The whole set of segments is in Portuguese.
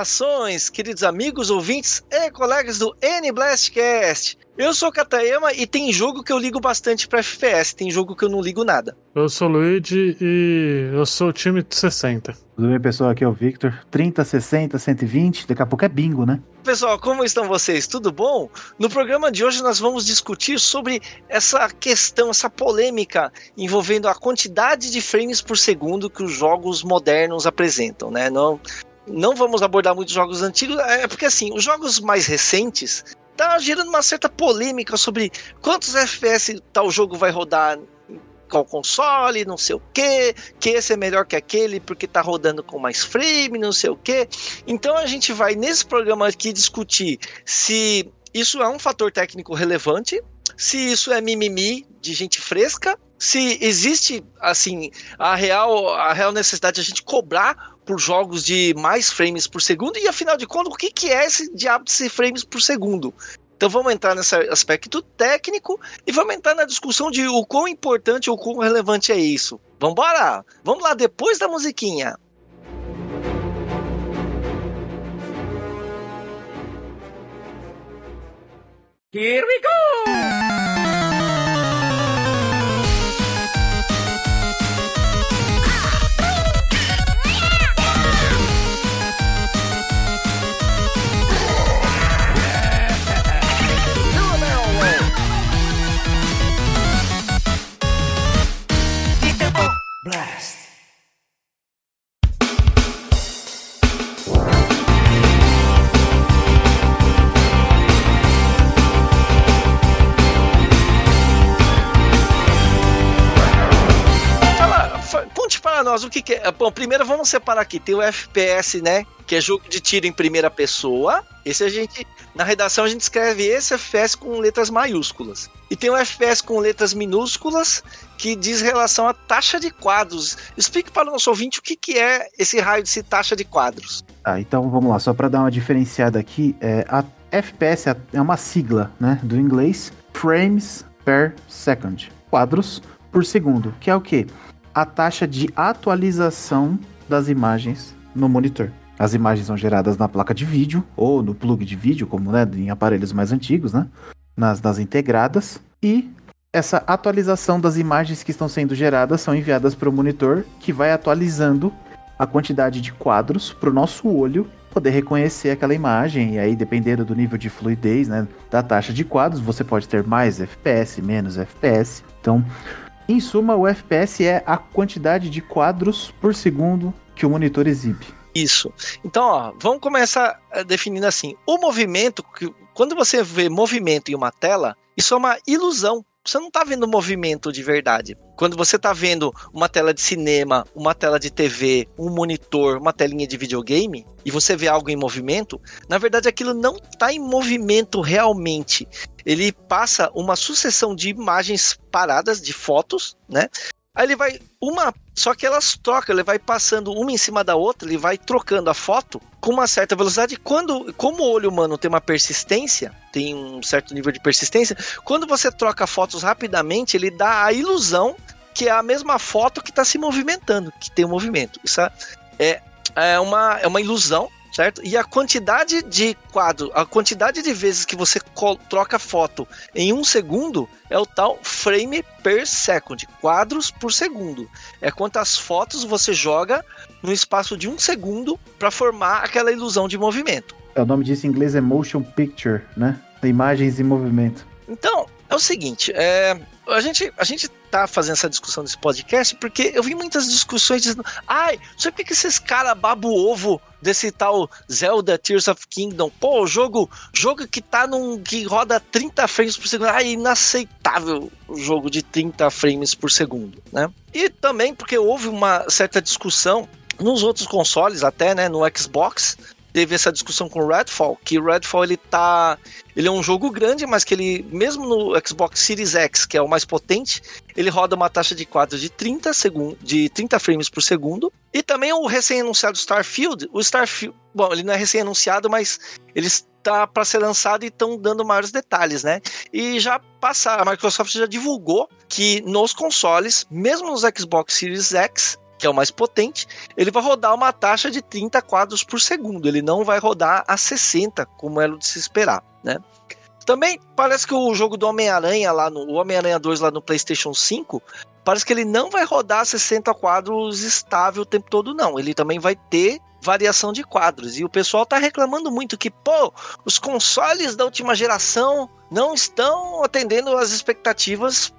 Saudações, queridos amigos, ouvintes e colegas do N-Blastcast. Eu sou Katayama e tem jogo que eu ligo bastante pra FPS, tem jogo que eu não ligo nada. Eu sou o Luigi e eu sou o time de 60. Tudo bem, pessoal? Aqui é o Victor. 30, 60, 120, daqui a pouco é bingo, né? Pessoal, como estão vocês? Tudo bom? No programa de hoje nós vamos discutir sobre essa questão, essa polêmica envolvendo a quantidade de frames por segundo que os jogos modernos apresentam, né? Não, não vamos abordar muitos jogos antigos, é porque assim, os jogos mais recentes tá gerando uma certa polêmica sobre quantos FPS tal jogo vai rodar qual console, não sei o que, que esse é melhor que aquele porque tá rodando com mais frame, não sei o que. Então a gente vai nesse programa aqui discutir se isso é um fator técnico relevante, se isso é mimimi de gente fresca, se existe assim a real a real necessidade de a gente cobrar por jogos de mais frames por segundo e afinal de contas o que, que é esse diabo de frames por segundo então vamos entrar nesse aspecto técnico e vamos entrar na discussão de o quão importante ou quão relevante é isso. Vamos embora! Vamos lá depois da musiquinha. Here we go! Bom, primeiro vamos separar aqui. Tem o FPS, né? Que é jogo de tiro em primeira pessoa. Esse a gente, na redação, a gente escreve esse FPS com letras maiúsculas. E tem o FPS com letras minúsculas, que diz relação à taxa de quadros. Explique para o nosso ouvinte o que, que é esse raio de taxa de quadros. Ah, então vamos lá, só para dar uma diferenciada aqui, é, a FPS é uma sigla, né, do inglês Frames per Second, quadros por segundo, que é o quê? A taxa de atualização das imagens no monitor. As imagens são geradas na placa de vídeo ou no plug de vídeo, como né, em aparelhos mais antigos, né? Nas, nas integradas. E essa atualização das imagens que estão sendo geradas são enviadas para o monitor, que vai atualizando a quantidade de quadros para o nosso olho poder reconhecer aquela imagem. E aí, dependendo do nível de fluidez, né, da taxa de quadros, você pode ter mais FPS, menos FPS. Então, em suma, o FPS é a quantidade de quadros por segundo que o monitor exibe. Isso. Então, ó, vamos começar eh, definindo assim. O movimento, quando você vê movimento em uma tela, isso é uma ilusão você não está vendo movimento de verdade. Quando você está vendo uma tela de cinema, uma tela de TV, um monitor, uma telinha de videogame, e você vê algo em movimento, na verdade aquilo não está em movimento realmente. Ele passa uma sucessão de imagens paradas, de fotos, né? Aí ele vai uma, só que elas trocam, ele vai passando uma em cima da outra, ele vai trocando a foto com uma certa velocidade. Quando, como o olho humano tem uma persistência, tem um certo nível de persistência, quando você troca fotos rapidamente, ele dá a ilusão que é a mesma foto que está se movimentando, que tem um movimento. Isso é, é, uma, é uma ilusão certo? E a quantidade de quadro, a quantidade de vezes que você troca foto em um segundo é o tal frame per second, quadros por segundo. É quantas fotos você joga no espaço de um segundo para formar aquela ilusão de movimento. É, o nome disso em inglês é motion picture, né? Imagens em movimento. Então, é o seguinte, é, a gente, a gente tá fazendo essa discussão desse podcast porque eu vi muitas discussões dizendo, ai, sabe por que esses caras babam ovo desse tal Zelda Tears of Kingdom? Pô, jogo, jogo que tá num que roda 30 frames por segundo, ai, inaceitável o jogo de 30 frames por segundo, né? E também porque houve uma certa discussão nos outros consoles até, né, no Xbox, teve essa discussão com Redfall, que Redfall ele tá, ele é um jogo grande, mas que ele mesmo no Xbox Series X, que é o mais potente, ele roda uma taxa de quadros de 30 segundos, de 30 frames por segundo. E também o recém-anunciado Starfield, o Starfield, bom, ele não é recém-anunciado, mas ele está para ser lançado e estão dando maiores detalhes, né? E já passar, a Microsoft já divulgou que nos consoles, mesmo nos Xbox Series X, que é o mais potente, ele vai rodar uma taxa de 30 quadros por segundo. Ele não vai rodar a 60, como era de se esperar, né? Também parece que o jogo do Homem-Aranha lá no Homem-Aranha 2 lá no PlayStation 5, parece que ele não vai rodar 60 quadros estável o tempo todo não. Ele também vai ter variação de quadros. E o pessoal tá reclamando muito que, pô, os consoles da última geração não estão atendendo às expectativas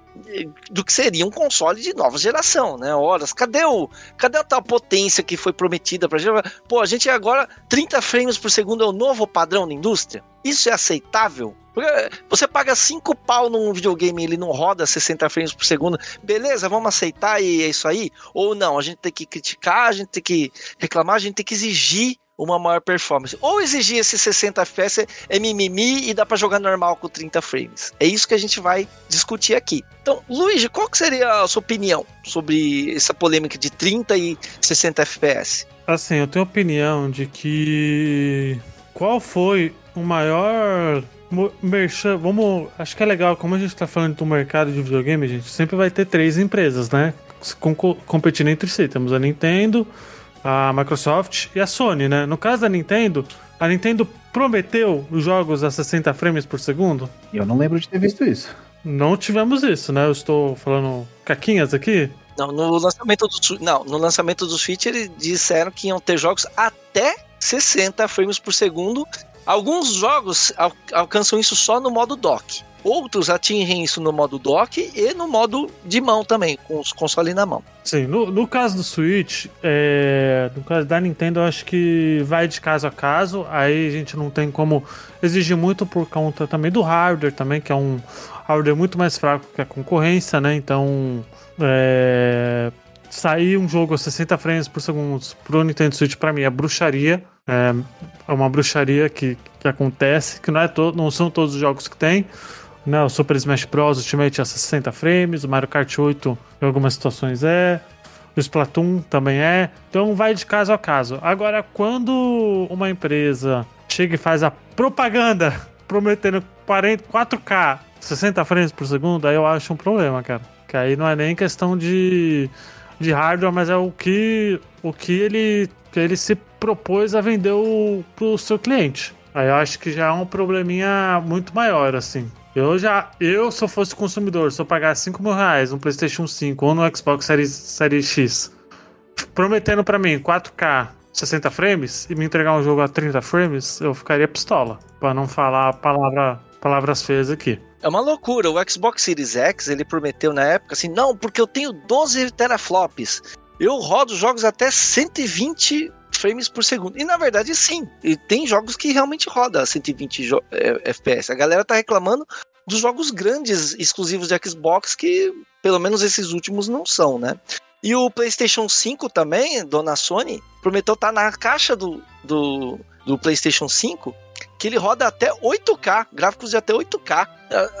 do que seria um console de nova geração, né? Horas, cadê o, cadê a tal potência que foi prometida pra gente? Pô, a gente agora 30 frames por segundo é o novo padrão da indústria? Isso é aceitável? Você paga 5 pau num videogame e ele não roda 60 frames por segundo, beleza, vamos aceitar e é isso aí? Ou não, a gente tem que criticar, a gente tem que reclamar, a gente tem que exigir uma maior performance. Ou exigir esse 60 FPS é mimimi e dá para jogar normal com 30 frames. É isso que a gente vai discutir aqui. Então, Luigi, qual que seria a sua opinião sobre essa polêmica de 30 e 60 FPS? Assim, eu tenho opinião de que qual foi o maior merchan, vamos, acho que é legal, como a gente tá falando do mercado de videogame, gente, sempre vai ter três empresas, né, competindo entre si. Temos a Nintendo, a Microsoft e a Sony, né? No caso da Nintendo, a Nintendo prometeu os jogos a 60 frames por segundo? Eu não lembro de ter visto isso. Não tivemos isso, né? Eu estou falando caquinhas aqui. Não, no lançamento do não, no lançamento do Switch eles disseram que iam ter jogos até 60 frames por segundo. Alguns jogos al alcançam isso só no modo dock. Outros atingem isso no modo dock e no modo de mão também, com os consoles na mão. Sim, no, no caso do Switch, é, no caso da Nintendo, eu acho que vai de caso a caso. Aí a gente não tem como exigir muito por conta também do hardware também, que é um hardware muito mais fraco que a concorrência, né? Então, é, sair um jogo a 60 frames por segundo pro Nintendo Switch para mim é bruxaria. É, é uma bruxaria que, que acontece, que não, é to, não são todos os jogos que tem. Né, o Super Smash Bros. Ultimate a 60 frames, o Mario Kart 8 em algumas situações é, o Splatoon também é. Então vai de caso a caso. Agora, quando uma empresa chega e faz a propaganda prometendo 40, 4K, 60 frames por segundo, aí eu acho um problema, cara. Que aí não é nem questão de, de hardware, mas é o que, o que ele, que ele se propôs a vender o, pro seu cliente. Aí eu acho que já é um probleminha muito maior, assim. Eu já, eu se eu fosse consumidor, se eu pagar 5 mil reais no PlayStation 5 ou no Xbox Series, Series X, prometendo para mim 4K 60 frames e me entregar um jogo a 30 frames, eu ficaria pistola. para não falar palavra, palavras feias aqui. É uma loucura. O Xbox Series X, ele prometeu na época assim: não, porque eu tenho 12 teraflops. Eu rodo jogos até 120 frames por segundo. E na verdade, sim. E tem jogos que realmente roda 120 é, FPS. A galera tá reclamando dos jogos grandes exclusivos de Xbox que, pelo menos esses últimos, não são, né? E o PlayStation 5 também, dona Sony, prometeu estar tá na caixa do, do, do PlayStation 5 que ele roda até 8K, gráficos de até 8K.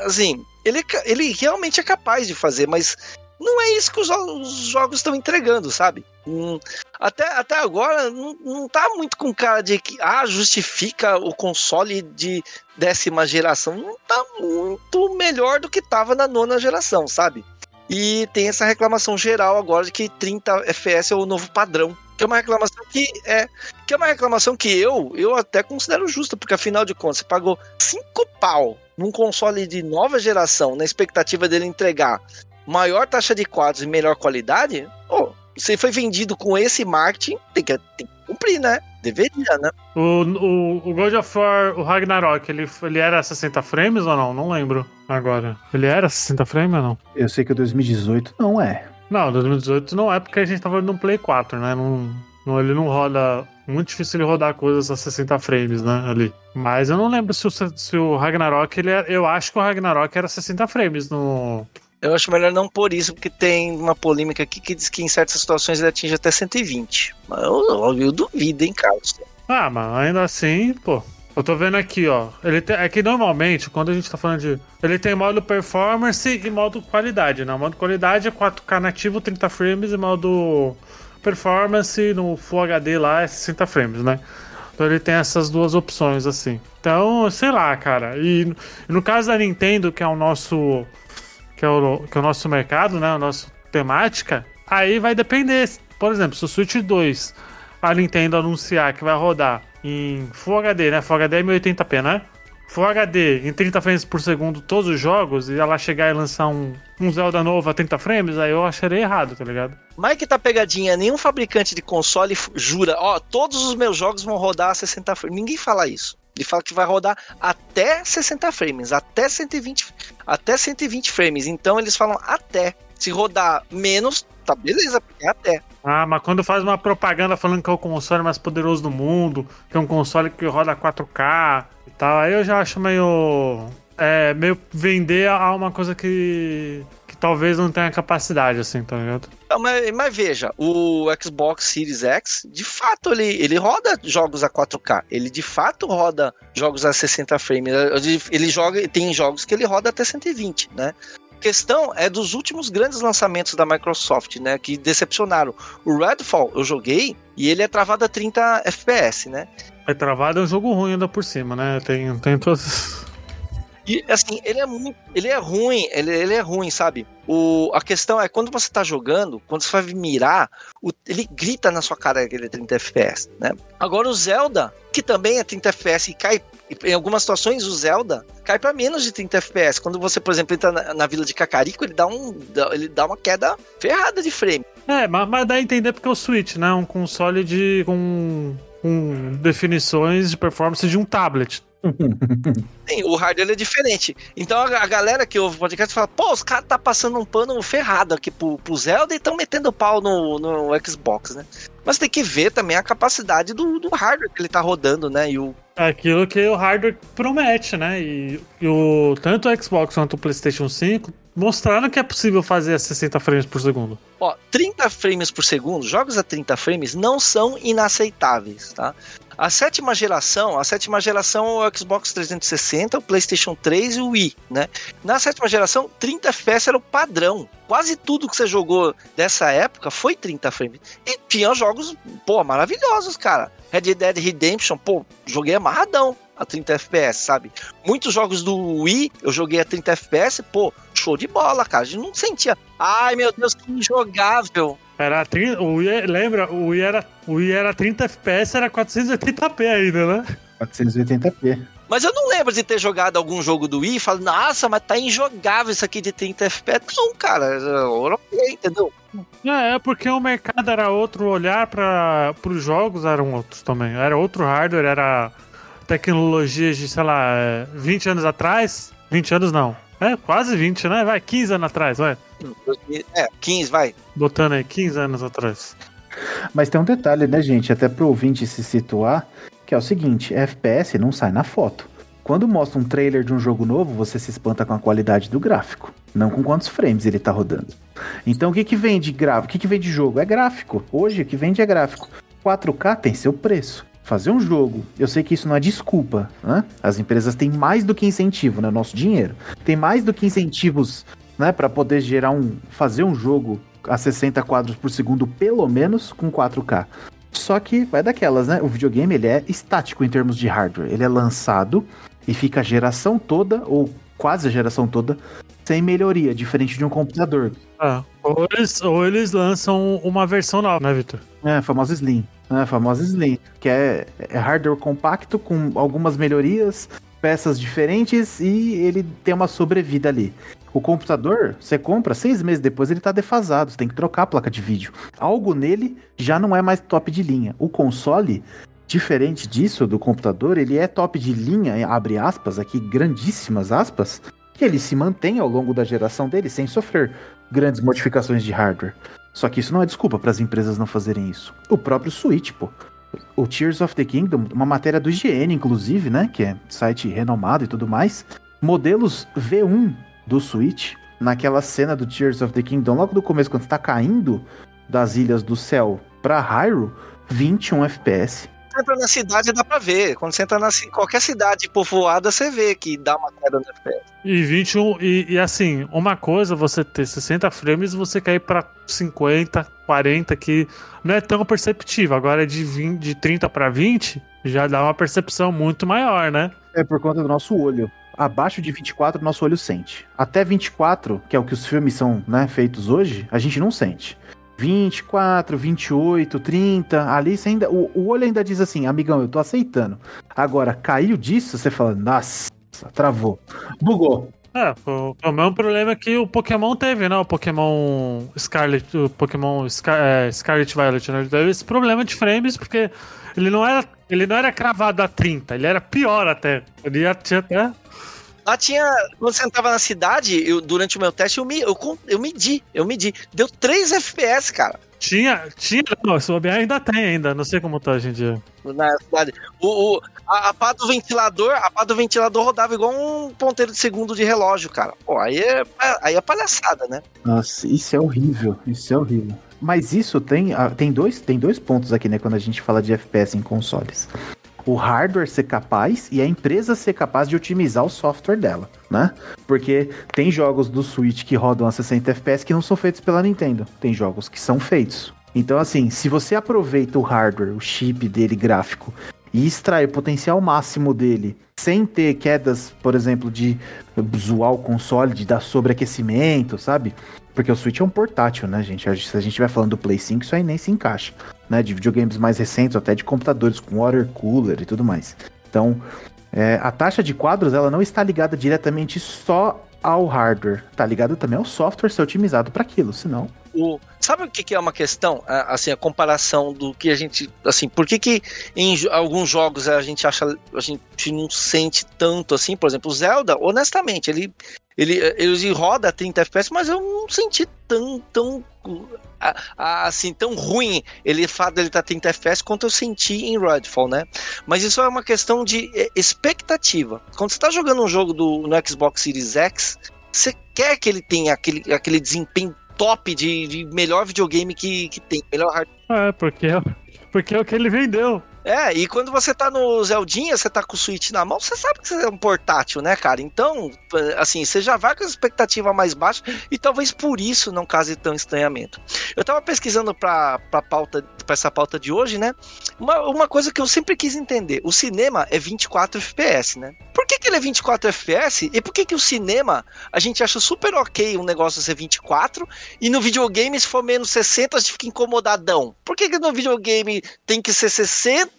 Assim, ele, ele realmente é capaz de fazer, mas não é isso que os, os jogos estão entregando, sabe? Hum, até, até agora não, não tá muito com cara de que ah, justifica o console de décima geração. Não tá muito melhor do que tava na nona geração, sabe? E tem essa reclamação geral agora de que 30 FPS é o novo padrão. Que é uma reclamação que é. Que é uma reclamação que eu, eu até considero justa, porque afinal de contas, você pagou 5 pau num console de nova geração, na expectativa dele entregar maior taxa de quadros e melhor qualidade, oh, você foi vendido com esse marketing, tem que, tem que cumprir, né? Deveria, né? O, o, o God of War, o Ragnarok, ele, ele era 60 frames ou não? Não lembro agora. Ele era 60 frames ou não? Eu sei que o 2018 não é. Não, 2018 não é porque a gente tava no Play 4, né? Não, não, ele não roda. Muito difícil ele rodar coisas a 60 frames, né? Ali. Mas eu não lembro se o, se o Ragnarok, ele era, Eu acho que o Ragnarok era 60 frames no, eu acho melhor não por isso, porque tem uma polêmica aqui que diz que em certas situações ele atinge até 120. Mas eu, eu, eu duvido, hein, Carlos? Ah, mas ainda assim, pô. Eu tô vendo aqui, ó. Ele tem, é que normalmente, quando a gente tá falando de. Ele tem modo performance e modo qualidade, né? O modo qualidade é 4K nativo, 30 frames, e modo performance no Full HD lá é 60 frames, né? Então ele tem essas duas opções, assim. Então, sei lá, cara. E no caso da Nintendo, que é o nosso que é o, que é o nosso mercado, né? O nosso temática, aí vai depender. por exemplo, se o Switch 2 a Nintendo anunciar que vai rodar em Full HD, né? Full HD é 1080p, né? Full HD em 30 frames por segundo todos os jogos e ela chegar e lançar um, um Zelda novo a 30 frames, aí eu acharia errado, tá ligado? Mas que tá pegadinha, nenhum fabricante de console jura, ó, todos os meus jogos vão rodar a 60 frames. Ninguém fala isso. Ele fala que vai rodar até 60 frames, até 120, até 120 frames. Então eles falam até. Se rodar menos, tá beleza, porque é até. Ah, mas quando faz uma propaganda falando que é o console mais poderoso do mundo, que é um console que roda 4K e tal, aí eu já acho meio. É, meio vender a uma coisa que. Talvez não tenha capacidade, assim, tá ligado? Não, mas, mas veja, o Xbox Series X, de fato, ele, ele roda jogos a 4K. Ele de fato roda jogos a 60 frames. Ele, ele joga, tem jogos que ele roda até 120, né? questão é dos últimos grandes lançamentos da Microsoft, né? Que decepcionaram. O Redfall eu joguei e ele é travado a 30 FPS, né? É travado é um jogo ruim ainda por cima, né? Tem, tem todos. E assim, ele é muito. Ele é ruim, ele, ele é ruim, sabe? O, a questão é quando você tá jogando, quando você vai mirar, o, ele grita na sua cara que ele é 30 FPS, né? Agora o Zelda, que também é 30 FPS e cai. Em algumas situações, o Zelda cai para menos de 30 FPS. Quando você, por exemplo, entra na, na, vila de Cacarico, ele dá, um, ele dá uma queda ferrada de frame. É, mas, mas dá a entender porque é o Switch, né? Um console de. com, com definições de performance de um tablet. Sim, o hardware é diferente. Então a, galera que ouve o podcast fala, pô, os caras tá passando um pano ferrado aqui pro, pro Zelda e estão metendo pau no, no Xbox, né? Mas tem que ver também a capacidade do, do hardware que ele tá rodando, né? E o... Aquilo que o hardware promete, né? E, e o, tanto o Xbox quanto o PlayStation 5 mostraram que é possível fazer a 60 frames por segundo. Ó, 30 frames por segundo, jogos a 30 frames não são inaceitáveis, tá? A sétima geração, a sétima geração é o Xbox 360, o PlayStation 3 e o Wii, né? Na sétima geração, 30 FPS era o padrão. Quase tudo que você jogou dessa época foi 30 frames. E tinha jogos, pô, maravilhosos, cara. Red Dead Redemption, pô, joguei amarradão a 30 FPS, sabe? Muitos jogos do Wii eu joguei a 30 FPS, pô, show de bola, cara. A gente não sentia, ai meu Deus, que injogável. Era 30, o Wii, lembra, o Wii, era, o Wii era 30 FPS, era 480p ainda, né? 480p. Mas eu não lembro de ter jogado algum jogo do Wii e falar, nossa, mas tá injogável isso aqui de 30 FPS. Não, cara, eu não sei, entendeu? É, é porque o mercado era outro, olhar para os jogos eram outros também. Era outro hardware, era tecnologias de, sei lá, 20 anos atrás. 20 anos não. É, quase 20, né? Vai, 15 anos atrás, vai. É, 15, vai. Botando aí, 15 anos atrás. Mas tem um detalhe, né, gente? Até pro ouvinte se situar, que é o seguinte: FPS não sai na foto. Quando mostra um trailer de um jogo novo, você se espanta com a qualidade do gráfico, não com quantos frames ele tá rodando. Então o que que vende gráfico? O que que vende jogo? É gráfico. Hoje o que vende é gráfico. 4K tem seu preço fazer um jogo, eu sei que isso não é desculpa, né? As empresas têm mais do que incentivo, né? Nosso dinheiro. Tem mais do que incentivos, né? Para poder gerar um. fazer um jogo a 60 quadros por segundo, pelo menos, com 4K. Só que vai daquelas, né? O videogame ele é estático em termos de hardware. Ele é lançado e fica a geração toda, ou quase a geração toda, sem melhoria, diferente de um computador. Ah, ou eles, ou eles lançam uma versão nova, né, Victor? É, a famosa Slim né, a famosa Slim, que é, é hardware compacto com algumas melhorias, peças diferentes e ele tem uma sobrevida ali. O computador, você compra, seis meses depois ele está defasado, você tem que trocar a placa de vídeo. Algo nele já não é mais top de linha. O console, diferente disso do computador, ele é top de linha, abre aspas aqui, grandíssimas aspas, que ele se mantém ao longo da geração dele sem sofrer grandes modificações de hardware. Só que isso não é desculpa para as empresas não fazerem isso. O próprio Switch, pô. O Tears of the Kingdom, uma matéria do IGN, inclusive, né? Que é site renomado e tudo mais. Modelos V1 do Switch, naquela cena do Tears of the Kingdom, logo do começo, quando está caindo das ilhas do céu para Hyrule, 21 FPS você entra na cidade, dá pra ver. Quando você entra na qualquer cidade povoada, você vê que dá uma queda no FPS. E 21, e, e assim, uma coisa você ter 60 frames e você cair pra 50, 40, que não é tão perceptível. Agora de, 20, de 30 para 20, já dá uma percepção muito maior, né? É por conta do nosso olho. Abaixo de 24, nosso olho sente. Até 24, que é o que os filmes são né, feitos hoje, a gente não sente. 24, 28, 30, ali você ainda, o, o olho ainda diz assim, amigão, eu tô aceitando. Agora, caiu disso, você fala, nossa, travou, bugou. É, o, o mesmo problema que o Pokémon teve, né? O Pokémon Scarlet, o Pokémon Scar, é, Scarlet Violet, né? Ele teve esse problema de frames, porque ele não era, ele não era cravado a 30, ele era pior até. Ele tinha até Lá tinha. Quando você entrava na cidade, eu, durante o meu teste, eu, me, eu, eu medi, eu medi. Deu 3 FPS, cara. Tinha, tinha, não, esse OBA ainda tem ainda, não sei como tá hoje em dia. Na cidade. O, o, a, a pá do ventilador, a pá do ventilador rodava igual um ponteiro de segundo de relógio, cara. Pô, aí é, aí é palhaçada, né? Nossa, isso é horrível, isso é horrível. Mas isso tem, ah, tem, dois, tem dois pontos aqui, né, quando a gente fala de FPS em consoles o hardware ser capaz e a empresa ser capaz de otimizar o software dela, né? Porque tem jogos do Switch que rodam a 60 FPS que não são feitos pela Nintendo. Tem jogos que são feitos. Então, assim, se você aproveita o hardware, o chip dele gráfico, e extrai o potencial máximo dele, sem ter quedas, por exemplo, de zoar o console, de dar sobreaquecimento, sabe? Porque o Switch é um portátil, né, gente? Se a gente vai falando do Play 5, isso aí nem se encaixa né, de videogames mais recentes, até de computadores com water cooler e tudo mais. Então, é, a taxa de quadros ela não está ligada diretamente só ao hardware, está ligada também ao software ser otimizado para aquilo, senão o, sabe o que, é uma questão? Assim, a comparação do que a gente. Assim, por que, que em alguns jogos a gente acha. A gente não sente tanto assim? Por exemplo, o Zelda, honestamente, ele. Ele, ele roda a 30 FPS, mas eu não senti tão, tão assim, tão ruim ele fato dele estar tá 30 FPS quanto eu senti em Redfall, né? Mas isso é uma questão de é, expectativa. Quando você está jogando um jogo do, no Xbox Series X, você quer que ele tenha aquele, aquele desempenho top de, de melhor videogame que, que tem, melhor hardware. É, porque, é porque é o que ele vendeu. É, e quando você tá no Zeldinha, você tá com o Switch na mão, você sabe que você é um portátil, né, cara? Então, assim, você já vai com a expectativa mais baixa e talvez por isso não case tão estranhamento. Eu tava pesquisando pra, pra, pauta, pra essa pauta de hoje, né? Uma, uma coisa que eu sempre quis entender: o cinema é 24 FPS, né? Por que, que ele é 24 FPS e por que, que o cinema a gente acha super ok um negócio ser 24 e no videogame, se for menos 60, a gente fica incomodadão? Por que, que no videogame tem que ser 60?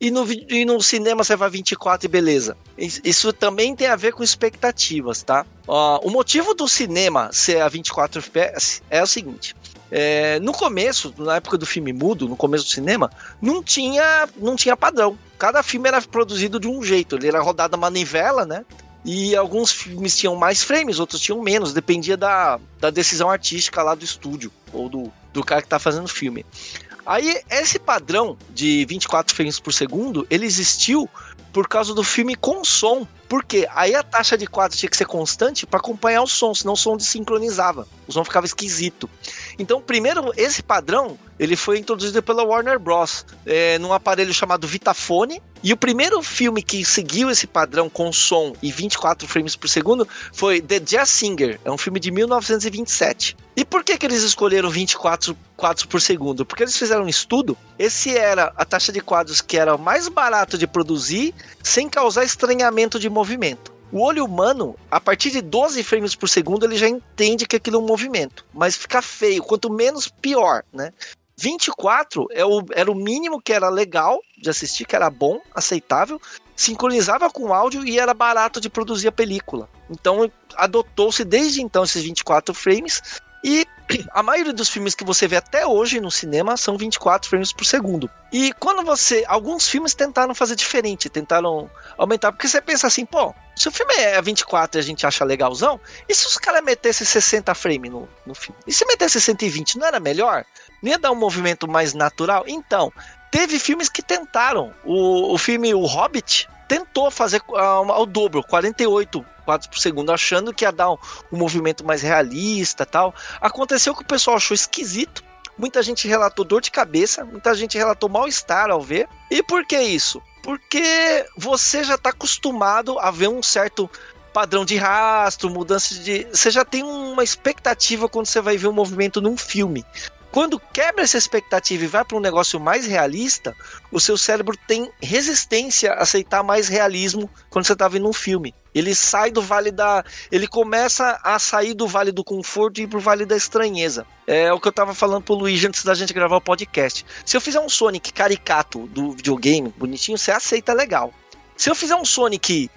E no, e no cinema você vai 24 e beleza. Isso também tem a ver com expectativas, tá? Uh, o motivo do cinema ser a 24 FPS é o seguinte. É, no começo, na época do filme mudo, no começo do cinema, não tinha, não tinha padrão. Cada filme era produzido de um jeito. Ele era rodado a manivela, né? E alguns filmes tinham mais frames, outros tinham menos, dependia da, da decisão artística lá do estúdio, ou do, do cara que tá fazendo o filme. Aí, esse padrão de 24 frames por segundo, ele existiu por causa do filme com som. Porque aí a taxa de quadros tinha que ser constante para acompanhar o som, senão o som desincronizava. O som ficava esquisito. Então, primeiro, esse padrão ele foi introduzido pela Warner Bros. É, num aparelho chamado Vitafone. E o primeiro filme que seguiu esse padrão com som e 24 frames por segundo foi The Jazz Singer. É um filme de 1927. E por que, que eles escolheram 24 quadros por segundo? Porque eles fizeram um estudo. Esse era a taxa de quadros que era mais barato de produzir sem causar estranhamento de movimento. O olho humano, a partir de 12 frames por segundo, ele já entende que aquilo é um movimento. Mas fica feio. Quanto menos, pior, né? 24 é o, era o mínimo que era legal de assistir, que era bom, aceitável, sincronizava com o áudio e era barato de produzir a película. Então adotou-se desde então esses 24 frames e a maioria dos filmes que você vê até hoje no cinema são 24 frames por segundo. E quando você. Alguns filmes tentaram fazer diferente, tentaram aumentar, porque você pensa assim, pô, se o filme é 24 e a gente acha legalzão, e se os caras metessem 60 frames no, no filme? E se metesse 120, não era melhor? Não ia dar um movimento mais natural? Então, teve filmes que tentaram. O, o filme O Hobbit tentou fazer uh, ao dobro, 48 quadros por segundo, achando que ia dar um, um movimento mais realista tal. Aconteceu que o pessoal achou esquisito. Muita gente relatou dor de cabeça, muita gente relatou mal-estar ao ver. E por que isso? Porque você já está acostumado a ver um certo padrão de rastro, mudança de. Você já tem uma expectativa quando você vai ver um movimento num filme. Quando quebra essa expectativa e vai para um negócio mais realista, o seu cérebro tem resistência a aceitar mais realismo quando você está vendo um filme. Ele sai do vale da. Ele começa a sair do vale do conforto e ir pro vale da estranheza. É o que eu tava falando pro Luigi antes da gente gravar o podcast. Se eu fizer um Sonic caricato do videogame, bonitinho, você aceita legal. Se eu fizer um Sonic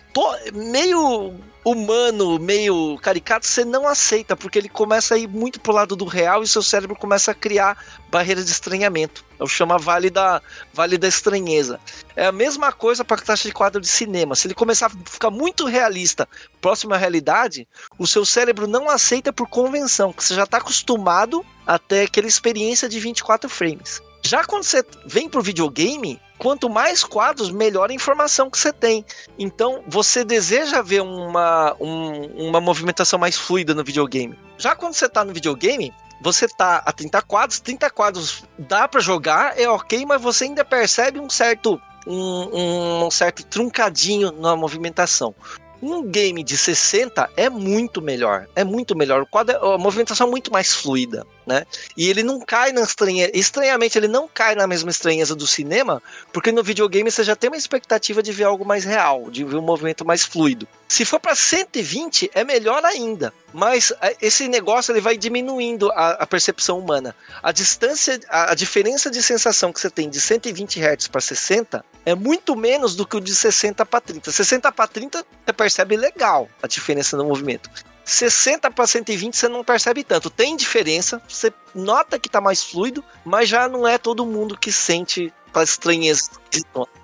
meio humano, meio caricato, você não aceita, porque ele começa a ir muito pro lado do real e seu cérebro começa a criar barreiras de estranhamento. Eu chamo vale da, vale da estranheza. É a mesma coisa para a taxa de quadro de cinema. Se ele começar a ficar muito realista, próximo à realidade, o seu cérebro não aceita por convenção, que você já está acostumado a ter aquela experiência de 24 frames. Já quando você vem pro videogame, quanto mais quadros, melhor a informação que você tem. Então, você deseja ver uma, um, uma movimentação mais fluida no videogame. Já quando você está no videogame, você tá a 30 quadros, 30 quadros dá para jogar, é ok, mas você ainda percebe um certo um, um, certo truncadinho na movimentação. Um game de 60 é muito melhor. É muito melhor. O quadro, é, a movimentação é muito mais fluida, né? E ele não cai na estranheza. Estranhamente, ele não cai na mesma estranheza do cinema, porque no videogame você já tem uma expectativa de ver algo mais real, de ver um movimento mais fluido. Se for para 120, é melhor ainda. Mas é, esse negócio ele vai diminuindo a, a percepção humana. A distância, a, a, diferença de sensação que você tem de 120 Hz para 60 é muito menos do que o de 60 para 30. 60 para 30 você percebe legal a diferença no movimento. 60 para 120 você não percebe tanto. Tem diferença, você nota que está mais fluido, mas já não é todo mundo que sente a estranheza.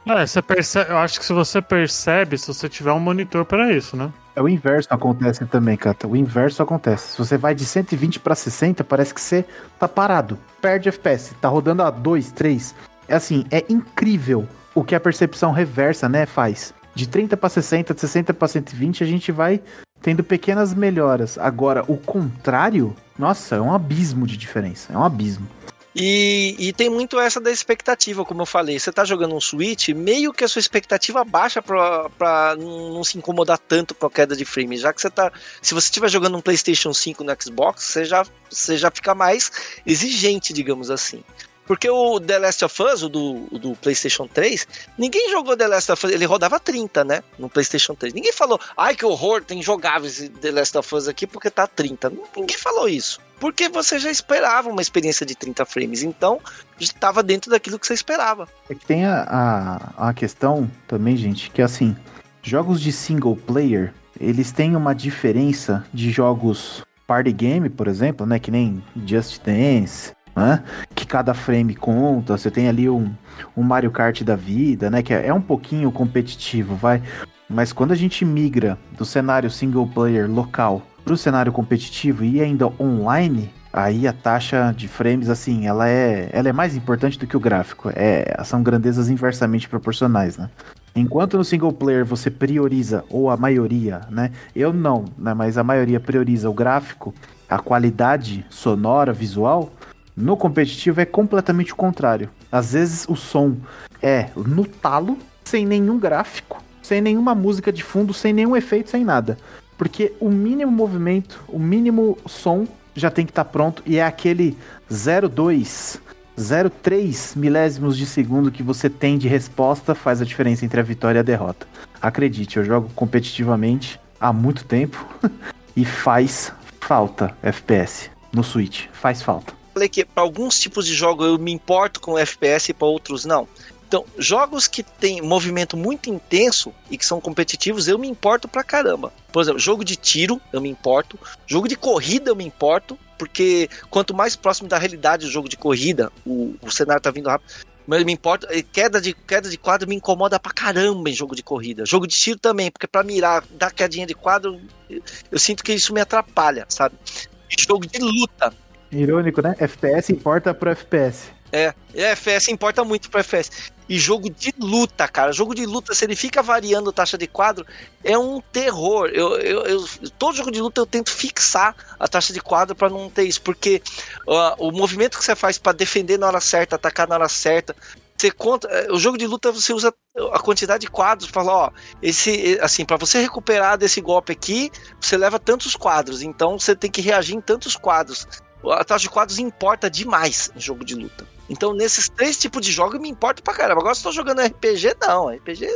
É, você percebe, eu acho que se você percebe, se você tiver um monitor para isso, né? É o inverso acontece também, Cata. O inverso acontece. Se você vai de 120 para 60, parece que você tá parado. Perde FPS, tá rodando a 2, 3. É assim, é incrível o que a percepção reversa, né, faz. De 30 para 60, de 60 para 120, a gente vai tendo pequenas melhoras. Agora, o contrário, nossa, é um abismo de diferença. É um abismo. E, e, tem muito essa da expectativa, como eu falei. Você tá jogando um Switch, meio que a sua expectativa baixa pra, pra não se incomodar tanto com a queda de frame. Já que você tá. Se você estiver jogando um PlayStation 5 no Xbox, você já, você já fica mais exigente, digamos assim. Porque o The Last of Us, o do, o do PlayStation 3, ninguém jogou The Last of Us, ele rodava 30, né? No PlayStation 3. Ninguém falou, ai que horror, tem jogáveis The Last of Us aqui porque tá 30. Ninguém falou isso. Porque você já esperava uma experiência de 30 frames, então estava dentro daquilo que você esperava. É que tem a, a, a questão também, gente, que assim, jogos de single player, eles têm uma diferença de jogos party game, por exemplo, né? Que nem Just Dance, né? Que cada frame conta, você tem ali um, um Mario Kart da vida, né? Que é, é um pouquinho competitivo, vai. Mas quando a gente migra do cenário single player local para o cenário competitivo e ainda online, aí a taxa de frames, assim, ela é, ela é mais importante do que o gráfico. É, são grandezas inversamente proporcionais, né? Enquanto no single player você prioriza, ou a maioria, né? Eu não, né? Mas a maioria prioriza o gráfico, a qualidade sonora, visual. No competitivo é completamente o contrário. Às vezes o som é no talo, sem nenhum gráfico, sem nenhuma música de fundo, sem nenhum efeito, sem nada. Porque o mínimo movimento, o mínimo som já tem que estar tá pronto e é aquele 0,2, 0,3 milésimos de segundo que você tem de resposta faz a diferença entre a vitória e a derrota. Acredite, eu jogo competitivamente há muito tempo e faz falta FPS no Switch, faz falta falei que para alguns tipos de jogo eu me importo com FPS e para outros não. Então, jogos que têm movimento muito intenso e que são competitivos, eu me importo pra caramba. Por exemplo, jogo de tiro, eu me importo. Jogo de corrida, eu me importo. Porque quanto mais próximo da realidade o jogo de corrida, o, o cenário tá vindo rápido, mas me importa, queda de, queda de quadro me incomoda pra caramba em jogo de corrida. Jogo de tiro também, porque para mirar, dar quedinha de quadro, eu, eu sinto que isso me atrapalha, sabe? Jogo de luta, Irônico, né? FPS importa pro FPS. É, FPS importa muito pro FPS. E jogo de luta, cara. Jogo de luta, se ele fica variando taxa de quadro, é um terror. Eu, eu, eu todo jogo de luta eu tento fixar a taxa de quadro para não ter isso, porque uh, o movimento que você faz para defender na hora certa, atacar na hora certa, você conta, é, o jogo de luta você usa a quantidade de quadros falar, ó, esse assim, para você recuperar desse golpe aqui, você leva tantos quadros, então você tem que reagir em tantos quadros. A taxa de quadros importa demais em jogo de luta. Então, nesses três tipos de jogos, me importa pra caramba. Agora, se eu tô jogando RPG, não. RPG,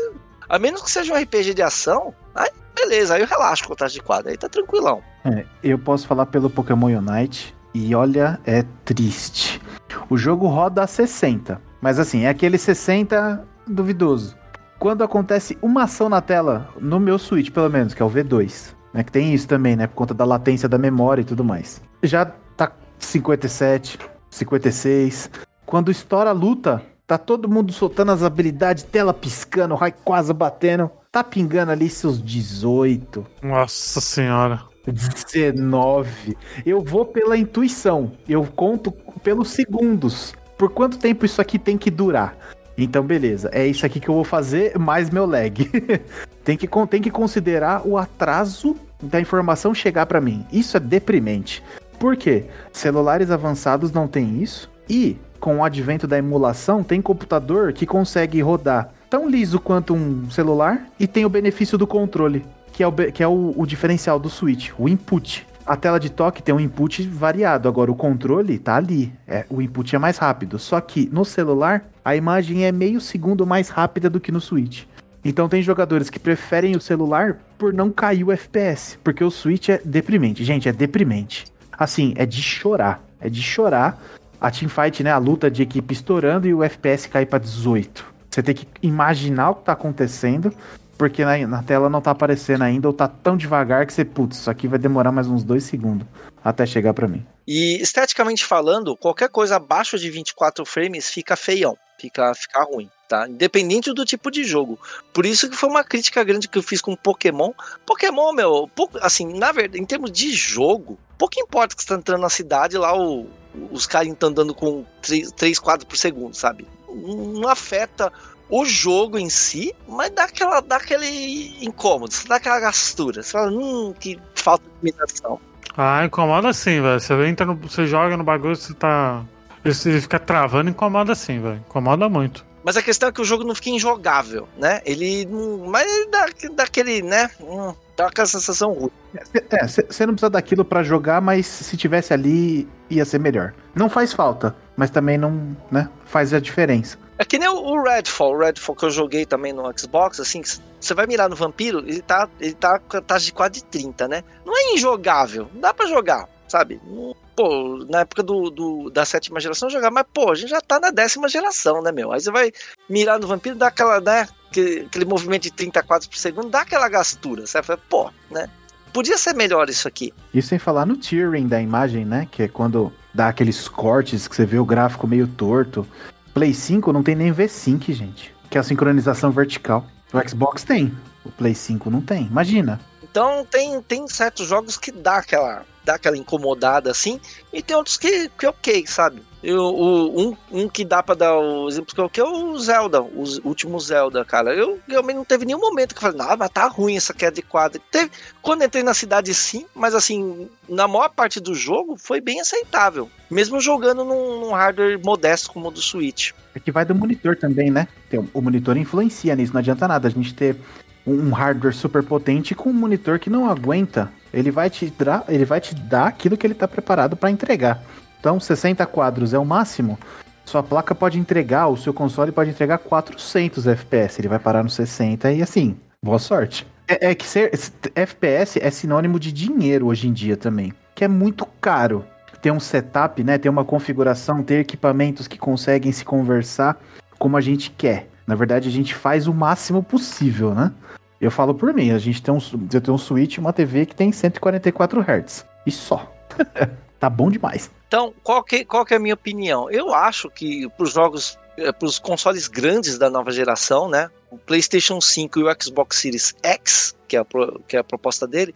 a menos que seja um RPG de ação, aí beleza, aí eu relaxo com a taxa de quadro, aí tá tranquilão. É, eu posso falar pelo Pokémon Unite, e olha, é triste. O jogo roda a 60, mas assim, é aquele 60 duvidoso. Quando acontece uma ação na tela, no meu Switch pelo menos, que é o V2, né, que tem isso também, né, por conta da latência da memória e tudo mais. Já 57, 56. Quando estoura a luta, tá todo mundo soltando as habilidades, tela piscando, quase batendo. Tá pingando ali seus 18. Nossa senhora. 19. Eu vou pela intuição. Eu conto pelos segundos. Por quanto tempo isso aqui tem que durar? Então, beleza. É isso aqui que eu vou fazer, mais meu lag. tem, que, tem que considerar o atraso da informação chegar para mim. Isso é deprimente. Por quê? Celulares avançados não têm isso. E, com o advento da emulação, tem computador que consegue rodar tão liso quanto um celular e tem o benefício do controle que é o, que é o, o diferencial do Switch, o input. A tela de toque tem um input variado, agora o controle tá ali. É, o input é mais rápido. Só que no celular, a imagem é meio segundo mais rápida do que no Switch. Então tem jogadores que preferem o celular por não cair o FPS, porque o Switch é deprimente. Gente, é deprimente. Assim, é de chorar. É de chorar. A teamfight, né, a luta de equipe estourando e o FPS cai para 18. Você tem que imaginar o que tá acontecendo porque na, na, tela não tá aparecendo ainda ou tá tão devagar que você, putz, isso aqui vai demorar mais uns dois segundos até chegar para mim. E esteticamente falando, qualquer coisa abaixo de 24 frames fica feião, fica, fica ruim. Tá? Independente do tipo de jogo. Por isso que foi uma crítica grande que eu fiz com Pokémon. Pokémon, meu, assim, na verdade, em termos de jogo, pouco importa que você tá entrando na cidade lá, o, os caras estão andando com 3, 3 quadros por segundo, sabe? Não afeta o jogo em si, mas dá, aquela, dá aquele incômodo, dá aquela gastura. Você fala, hum, que falta de imitação. Ah, incomoda sim, velho. Você entra no, você joga no bagulho, você tá. Ele fica travando, incomoda sim, velho. Incomoda muito. Mas a questão é que o jogo não fica injogável, né? Ele. Mas ele dá, dá aquele, né? Hum, dá aquela sensação ruim. É, você não precisa daquilo para jogar, mas se tivesse ali, ia ser melhor. Não faz falta, mas também não, né? Faz a diferença. É que nem o Redfall, o Redfall que eu joguei também no Xbox, assim, você vai mirar no vampiro, ele tá, ele tá com a taxa de quase 30, né? Não é injogável, não dá pra jogar, sabe? Pô, na época do, do, da sétima geração jogar, mas pô, a gente já tá na décima geração, né, meu? Aí você vai mirar no vampiro, dá aquela, né? Aquele, aquele movimento de 30 quadros por segundo, dá aquela gastura, você vai, pô, né? Podia ser melhor isso aqui. E sem falar no tearing da imagem, né? Que é quando dá aqueles cortes que você vê o gráfico meio torto. Play 5 não tem nem V-Sync, gente. Que é a sincronização vertical. O Xbox tem. O Play 5 não tem. Imagina. Então tem, tem certos jogos que dá aquela, dá aquela incomodada assim, e tem outros que, que ok, sabe? Eu, o, um, um que dá pra dar o exemplo que eu é o Zelda, o último Zelda, cara. Eu realmente não teve nenhum momento que eu falei, não, mas tá ruim essa queda de quadro. Teve, quando entrei na cidade, sim, mas assim, na maior parte do jogo foi bem aceitável. Mesmo jogando num, num hardware modesto como o do Switch. É que vai do monitor também, né? O monitor influencia nisso, não adianta nada a gente ter um hardware super potente com um monitor que não aguenta. Ele vai te dar, ele vai te dar aquilo que ele está preparado para entregar. Então, 60 quadros é o máximo. Sua placa pode entregar, o seu console pode entregar 400 FPS. Ele vai parar no 60 e assim, boa sorte. É, é que ser, FPS é sinônimo de dinheiro hoje em dia também, que é muito caro. Ter um setup, né, ter uma configuração, ter equipamentos que conseguem se conversar como a gente quer. Na verdade, a gente faz o máximo possível, né? Eu falo por mim, a gente tem um, eu tenho um Switch e uma TV que tem 144 Hz. E só. tá bom demais. Então, qual que, qual que é a minha opinião? Eu acho que para os jogos, eh, para os consoles grandes da nova geração, né? O PlayStation 5 e o Xbox Series X, que é a, que é a proposta dele,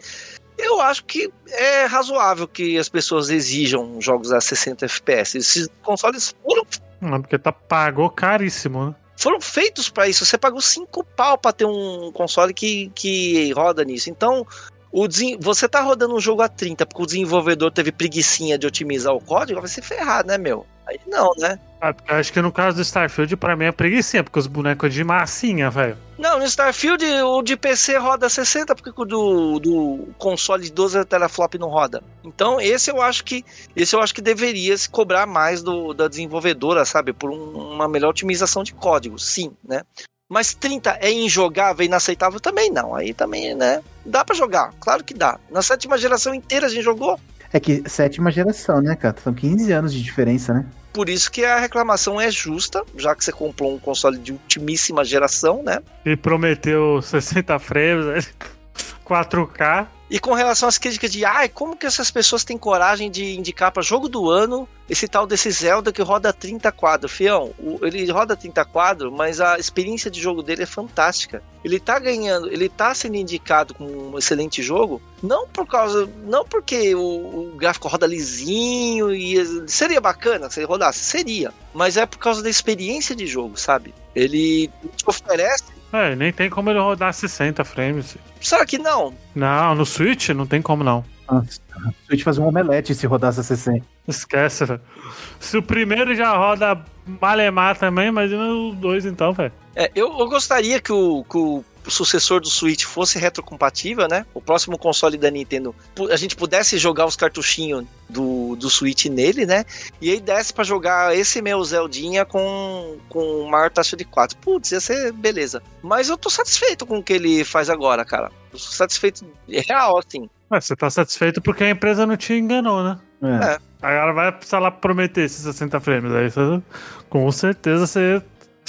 eu acho que é razoável que as pessoas exijam jogos a 60 FPS. Esses consoles foram. Não, porque tá pagou caríssimo, né? Foram feitos para isso. Você pagou 5 pau para ter um console que, que roda nisso. Então, o você tá rodando um jogo a 30 porque o desenvolvedor teve preguiçinha de otimizar o código, vai se ferrar, né, meu? Aí não, né? Ah, porque acho que no caso do Starfield, pra mim é preguiça, porque os bonecos de massinha, velho. Não, no Starfield o de PC roda 60, porque o do, do console de 12 teraflop não roda. Então, esse eu acho que esse eu acho que deveria se cobrar mais do, da desenvolvedora, sabe? Por um- uma melhor otimização de código, sim, né? Mas 30 é injogável, inaceitável também não. Aí também, né? Dá pra jogar, claro que dá. Na sétima geração inteira a gente jogou. É que sétima geração, né, cara? São 15 anos de diferença, né? Por isso que a reclamação é justa, já que você comprou um console de ultimíssima geração, né? E prometeu 60 frames, 4K. E com relação às críticas de, ai, como que essas pessoas têm coragem de indicar para jogo do ano esse tal desse Zelda que roda 30 quadros? Fião, o- ele roda 30 quadros, mas a experiência de jogo dele é fantástica. Ele tá ganhando, ele tá sendo indicado como um excelente jogo, não por causa, não porque o, o gráfico roda lisinho e seria bacana se ele rodasse, seria, mas é por causa da experiência de jogo, sabe? Ele te oferece, É, nem tem como ele rodar 60 frames. será que não? Não, no Switch não tem como não. Nossa, o Switch fazer um omelete se rodasse a 60. Esquece, velho. Se o primeiro já roda malemar também, imagina os dois então, velho. É, eu, eu gostaria que o, que o sucessor do Switch fosse retrocompatível, né? O próximo console da Nintendo, a gente pudesse jogar os cartuchinhos do, do Switch nele, né? E aí desse pra jogar esse meu Zeldinha com, com maior taxa de 4. Putz, ia ser beleza. Mas eu tô satisfeito com o que ele faz agora, cara. Eu sou satisfeito real, assim. Ué, você tá satisfeito porque a empresa não te enganou, né? É. Agora vai precisar lá prometer esses 60 frames. Aí você, com certeza você,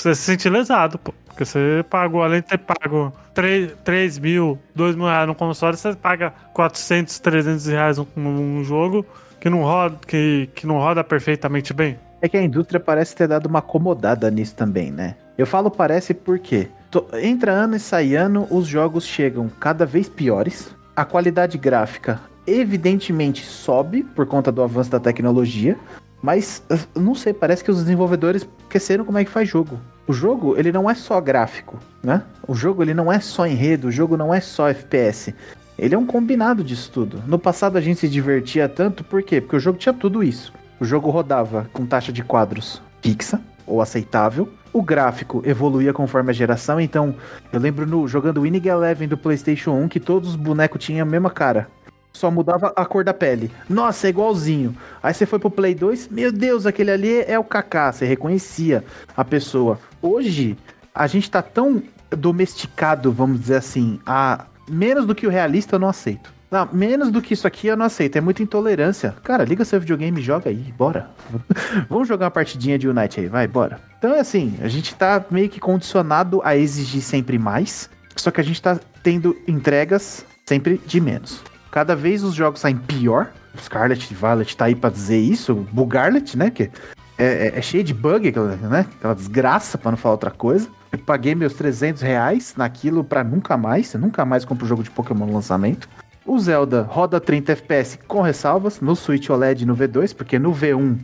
você se sente lesado, pô. Porque você pagou, além de ter pago 3, 3 mil, 2 mil reais no console, você paga 400, 300 reais num, jogo que não, roda, que, que não roda perfeitamente bem. É que a indústria parece ter dado uma acomodada nisso também, né? Eu falo parece porque to- entra ano e sai ano, os jogos chegam cada vez piores, a qualidade gráfica evidentemente sobe por conta do avanço da tecnologia, mas não sei, parece que os desenvolvedores esqueceram como é que faz jogo. O jogo, ele não é só gráfico, né? O jogo, ele não é só enredo, o jogo não é só FPS. Ele é um combinado disso tudo. No passado a gente se divertia tanto, por quê? Porque o jogo tinha tudo isso. O jogo rodava com taxa de quadros fixa ou aceitável. O gráfico evoluía conforme a geração, então eu lembro no jogando Winning Eleven do PlayStation 1 que todos os bonecos tinham a mesma cara. Só mudava a cor da pele. Nossa, é igualzinho. Aí você foi pro Play 2, meu Deus, aquele ali é o Kaká, você reconhecia a pessoa. Hoje, a gente tá tão domesticado, vamos dizer assim, a menos do que o realista eu não aceito. Não, menos do que isso aqui eu não aceito. É muita intolerância. Cara, liga seu videogame joga aí, bora. Vamos jogar uma partidinha de Unite aí, vai, bora. Então é assim, a gente tá meio que condicionado a exigir sempre mais, só que a gente tá tendo entregas sempre de menos. Cada vez os jogos saem pior. Scarlet Violet tá aí pra dizer isso, Bugarlet, né? Que é, é- é cheio de bug, né? Aquela desgraça, pra não falar outra coisa. Eu paguei meus 300 reais naquilo pra nunca mais. Eu nunca mais compro jogo de Pokémon no lançamento. O Zelda roda 30 FPS com ressalvas no Switch OLED e no V2, porque no V1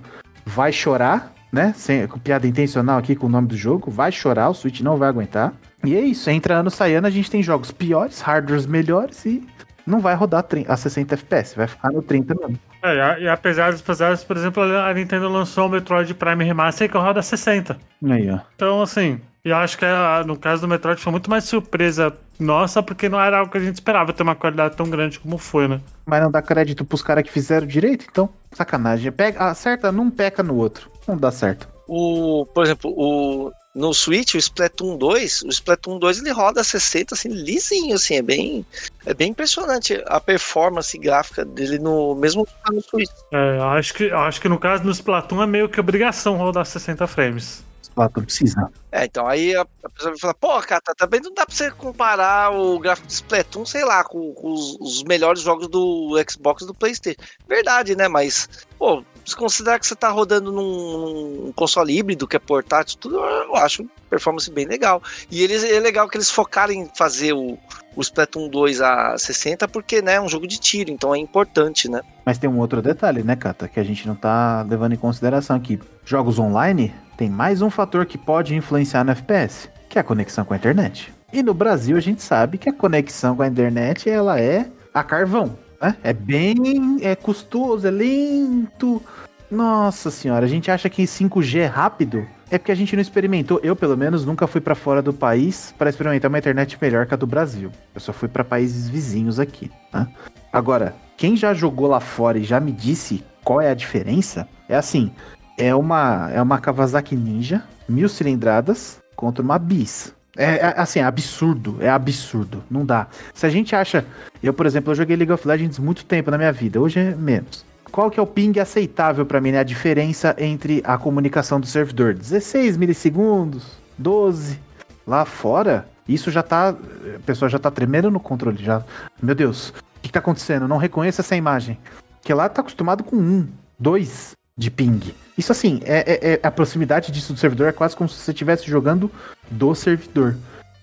vai chorar, né? Sem, com piada intencional aqui com o nome do jogo, vai chorar, o Switch não vai aguentar. E é isso, entra ano sai ano, a gente tem jogos piores, hardwares melhores e não vai rodar a 60 FPS, vai ficar no 30 mesmo. É, e a- e apesar dos pesares, por exemplo, a Nintendo lançou o Metroid Prime Remaster que roda 60. Aí, ó. Então, assim, eu acho que no caso do Metroid foi muito mais surpresa nossa, porque não era algo que a gente esperava ter uma qualidade tão grande como foi, né? Mas não dá crédito pros caras que fizeram direito, então, sacanagem. Pega, acerta num, peca no outro. Não dá certo. O, por exemplo, o no Switch, o Splatoon 2, o Splatoon 2 ele roda 60 assim lisinho assim, é bem é bem impressionante a performance gráfica dele no mesmo que tá no Switch. É, eu acho que, eu acho que no caso do Splatoon é meio que obrigação rodar 60 frames. Splatoon precisa. É, então aí a, a pessoa vai falar, pô, cara, tá- também não dá pra você comparar o gráfico do Splatoon, sei lá, com, com os, os melhores jogos do Xbox e do PlayStation. Verdade, né? Mas, pô, se considerar que você tá rodando num, num console híbrido, que é portátil, tudo, eu acho performance bem legal. E eles, é legal que eles focarem em fazer o, o Splatoon 2 a 60, porque, né, é um jogo de tiro, então é importante, né? Mas tem um outro detalhe, né, Kata, que a gente não tá levando em consideração aqui. Jogos online tem mais um fator que pode influenciar no FPS, que é a conexão com a internet. E no Brasil a gente sabe que a conexão com a internet ela é a carvão, né? É bem é custoso, é lento. Nossa senhora, a gente acha que 5G é rápido? É porque a gente não experimentou. Eu, pelo menos, nunca fui para fora do país para experimentar uma internet melhor que a do Brasil. Eu só fui para países vizinhos aqui, tá? Agora, quem já jogou lá fora e já me disse qual é a diferença, é assim: é uma, é uma Kawasaki Ninja, mil cilindradas, contra uma Bis. É, é, assim, é absurdo, é absurdo, não dá. Se a gente acha. Eu, por exemplo, eu joguei League of Legends muito tempo na minha vida, hoje é menos. Qual que é o ping aceitável para mim, né? A diferença entre a comunicação do servidor? 16 milissegundos, 12. Lá fora, isso já tá. A pessoa já tá tremendo no controle. Já. Meu Deus, o que, que tá acontecendo? Não reconheço essa imagem. Que lá tá acostumado com um, dois de ping. Isso assim, é, é, é, a proximidade disso do servidor é quase como se você estivesse jogando do servidor.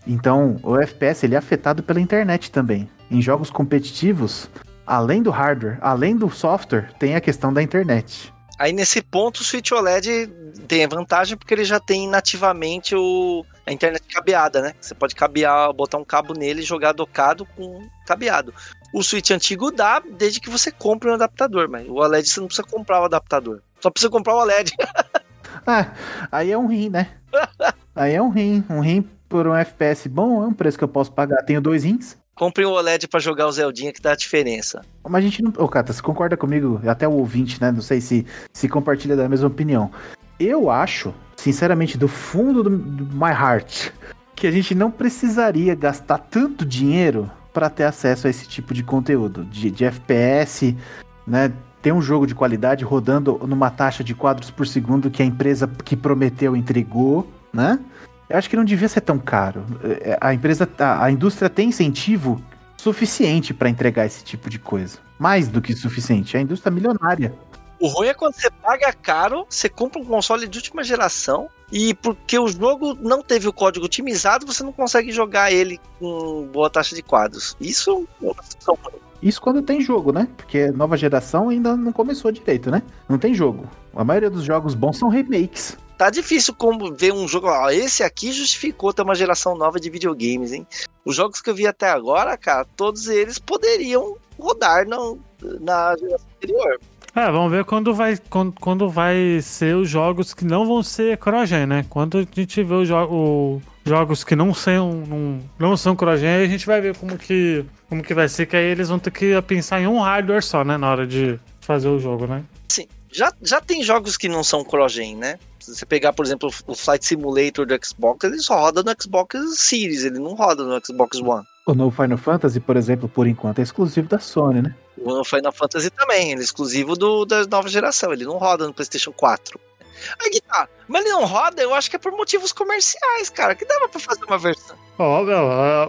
Então, o FPS ele é afetado pela internet também. Em jogos competitivos, além do hardware, além do software, tem a questão da internet. Aí nesse ponto o Switch OLED tem vantagem porque ele já tem nativamente o, a internet cabeada, né? Você pode cabear, botar um cabo nele e jogar docado com cabeado. O Switch antigo dá desde que você compre um adaptador, mas o OLED você não precisa comprar o adaptador. Só precisa comprar o OLED. ah, aí é um rim, né? aí é um rim. Um rim por um FPS bom é um preço que eu posso pagar. Tenho dois rins. Compre um OLED para jogar o Zeldinha que dá a diferença. Mas a gente não. Ô, Cata, você concorda comigo? Até o ouvinte, né? Não sei se, se compartilha da mesma opinião. Eu acho, sinceramente, do fundo do, do my heart, que a gente não precisaria gastar tanto dinheiro para ter acesso a esse tipo de conteúdo, de, de FPS, né? Ter um jogo de qualidade rodando numa taxa de quadros por segundo que a empresa que prometeu entregou, né? Eu acho que não devia ser tão caro. É, a empresa, a, a indústria tem incentivo suficiente para entregar esse tipo de coisa. Mais do que suficiente. A indústria é milionária. O ruim é quando você paga caro, você compra um console de última geração e porque o jogo não teve o código otimizado, você não consegue jogar ele com boa taxa de quadros. Isso é uma situação isso quando tem jogo, né? Porque nova geração ainda não começou direito, né? Não tem jogo. A maioria dos jogos bons são remakes. Tá difícil como ver um jogo. Ó, esse aqui justificou ter uma geração nova de videogames, hein? Os jogos que eu vi até agora, cara, todos eles poderiam rodar na, na geração anterior. É, vamos ver quando vai, quando, quando vai ser os jogos que não vão ser crogen, né? Quando a gente vê os jo jogos que não são, não, não são crogen, a gente vai ver como que, como que vai ser, que aí eles vão ter que pensar em um hardware só, né? Na hora de fazer o jogo, né? Sim. Já, já tem jogos que não são crogen, né? Se você pegar, por exemplo, o Flight Simulator do Xbox, ele só roda no Xbox Series, ele não roda no Xbox One. O novo Final Fantasy, por exemplo, por enquanto é exclusivo da Sony, né? O Final Fantasy também, ele é exclusivo do, da nova geração, ele não roda no PlayStation 4. Aí tá, mas ele não roda, eu acho que é por motivos comerciais, cara, que dava pra fazer uma versão. Ó, oh,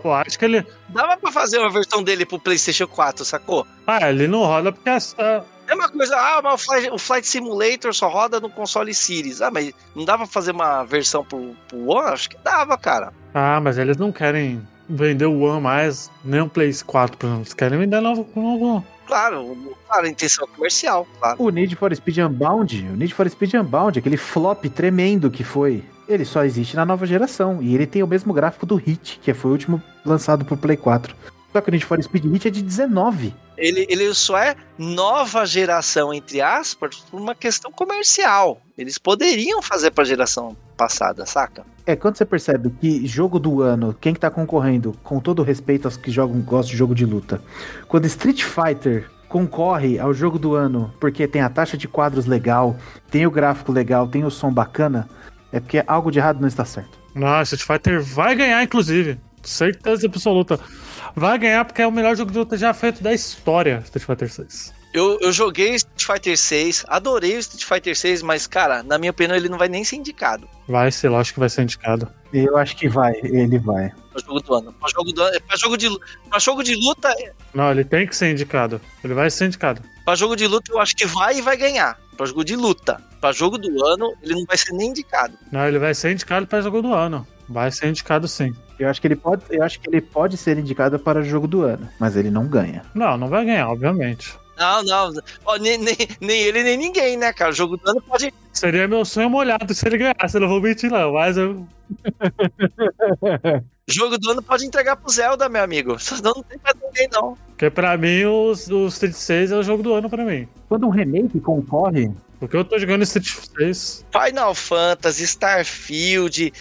eu acho que ele. Dava pra fazer uma versão dele pro PlayStation 4, sacou? Ah, ele não roda porque essa. É uma coisa, ah, mas o Flight, o Flight, Simulator só roda no console Series. Ah, mas não dava pra fazer uma versão pro, pro One? Acho que dava, cara. Ah, mas eles não querem vender o One mais, nem o Play 4, por exemplo. Eles querem vender novo, novo. Claro, claro, intenção comercial, claro. O Need for Speed Unbound, o Need for Speed Unbound, aquele flop tremendo que foi, ele só existe na nova geração. E ele tem o mesmo gráfico do Hit, que foi o último lançado pro Play 4. Só que o Need for Speed Hit é de 19. Ele, ele só é nova geração, entre aspas, por uma questão comercial. Eles poderiam fazer pra geração passada, saca? É, quando você percebe que jogo do ano, quem que tá concorrendo, com todo respeito aos que jogam, gostam de jogo de luta, quando Street Fighter concorre ao jogo do ano porque tem a taxa de quadros legal, tem o gráfico legal, tem o som bacana, é porque algo de errado não está certo. Nossa, Street Fighter vai ganhar, inclusive. Certeza absoluta. Vai ganhar porque é o melhor jogo de luta já feito da história, Street Fighter 6. Eu, eu joguei Street Fighter 6, adorei o Street Fighter 6, mas, cara, na minha opinião, ele não vai nem ser indicado. Vai ser, lógico que vai ser indicado. Eu acho que vai, ele vai. Pra jogo do ano. Pra jogo, do, pra jogo, de, pra jogo de luta. É- não, ele tem que ser indicado. Ele vai ser indicado. Pra jogo de luta, eu acho que vai e vai ganhar. Pra jogo de luta. Pra jogo do ano, ele não vai ser nem indicado. Não, ele vai ser indicado pra jogo do ano. Vai ser indicado sim. Eu acho que ele pode, eu acho que ele pode ser indicado para o jogo do ano, mas ele não ganha. Não, não vai ganhar, obviamente. Não, não. nem, nem, nem, ele, nem ninguém, né, cara? O jogo do ano pode. Seria meu sonho molhado se ele ganhasse, eu não vou mentir, não, mas eu. jogo do ano pode entregar pro Zelda, meu amigo. Não, não tem pra ninguém, não. Porque pra mim, o, o Street 6 é o jogo do ano pra mim. Quando um remake concorre, Porque eu tô jogando Street 6. Final Fantasy, Starfield,